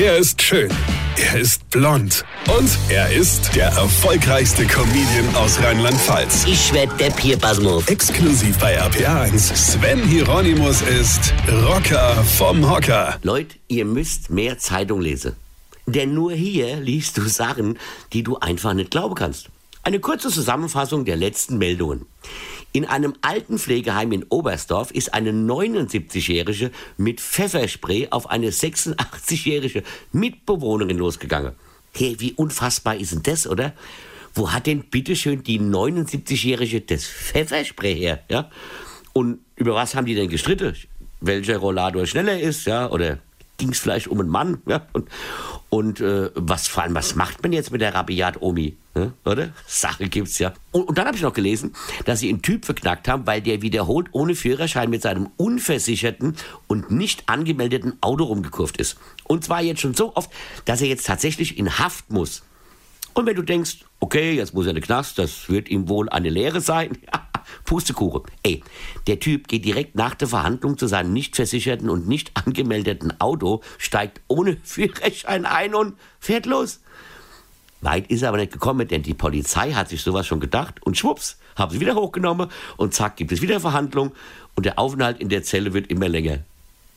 Er ist schön. Er ist blond. Und er ist der erfolgreichste Comedian aus Rheinland-Pfalz. Ich werd der Pierpasmus. Exklusiv bei RPA1. Sven Hieronymus ist Rocker vom Hocker. Leute, ihr müsst mehr Zeitung lesen. Denn nur hier liest du Sachen, die du einfach nicht glauben kannst. Eine kurze Zusammenfassung der letzten Meldungen. In einem alten Pflegeheim in Oberstdorf ist eine 79-Jährige mit Pfefferspray auf eine 86-jährige Mitbewohnerin losgegangen. Hey, wie unfassbar ist denn das, oder? Wo hat denn bitteschön die 79-jährige das Pfefferspray her, ja? Und über was haben die denn gestritten? Welcher Rollator schneller ist, ja? Oder ging es vielleicht um einen Mann, ja? Und, und äh, was vor allem, was macht man jetzt mit der Rabiat-Omi? Ne? Oder? Sache gibt's ja. Und, und dann habe ich noch gelesen, dass sie einen Typ verknackt haben, weil der wiederholt ohne Führerschein mit seinem unversicherten und nicht angemeldeten Auto rumgekurft ist. Und zwar jetzt schon so oft, dass er jetzt tatsächlich in Haft muss. Und wenn du denkst, okay, jetzt muss er in den Knast, das wird ihm wohl eine Lehre sein. Pustekuchen. Ey, der Typ geht direkt nach der Verhandlung zu seinem nicht versicherten und nicht angemeldeten Auto, steigt ohne Führerschein ein und fährt los. Weit ist er aber nicht gekommen, denn die Polizei hat sich sowas schon gedacht und schwupps, haben sie wieder hochgenommen und zack, gibt es wieder Verhandlung und der Aufenthalt in der Zelle wird immer länger.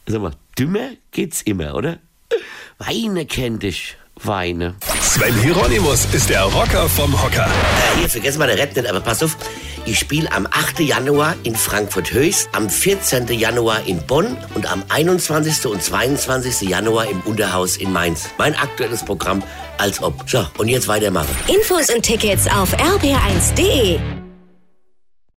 Sag mal, dümmer geht's immer, oder? Weine kennt dich, Weine. Sven Hieronymus ist der Rocker vom Hocker. Äh, hier, vergessen mal der Rap nicht, aber pass auf. Ich spiele am 8. Januar in Frankfurt-Höchst, am 14. Januar in Bonn und am 21. und 22. Januar im Unterhaus in Mainz. Mein aktuelles Programm als ob. So, und jetzt weitermachen. Infos und Tickets auf rb1.de.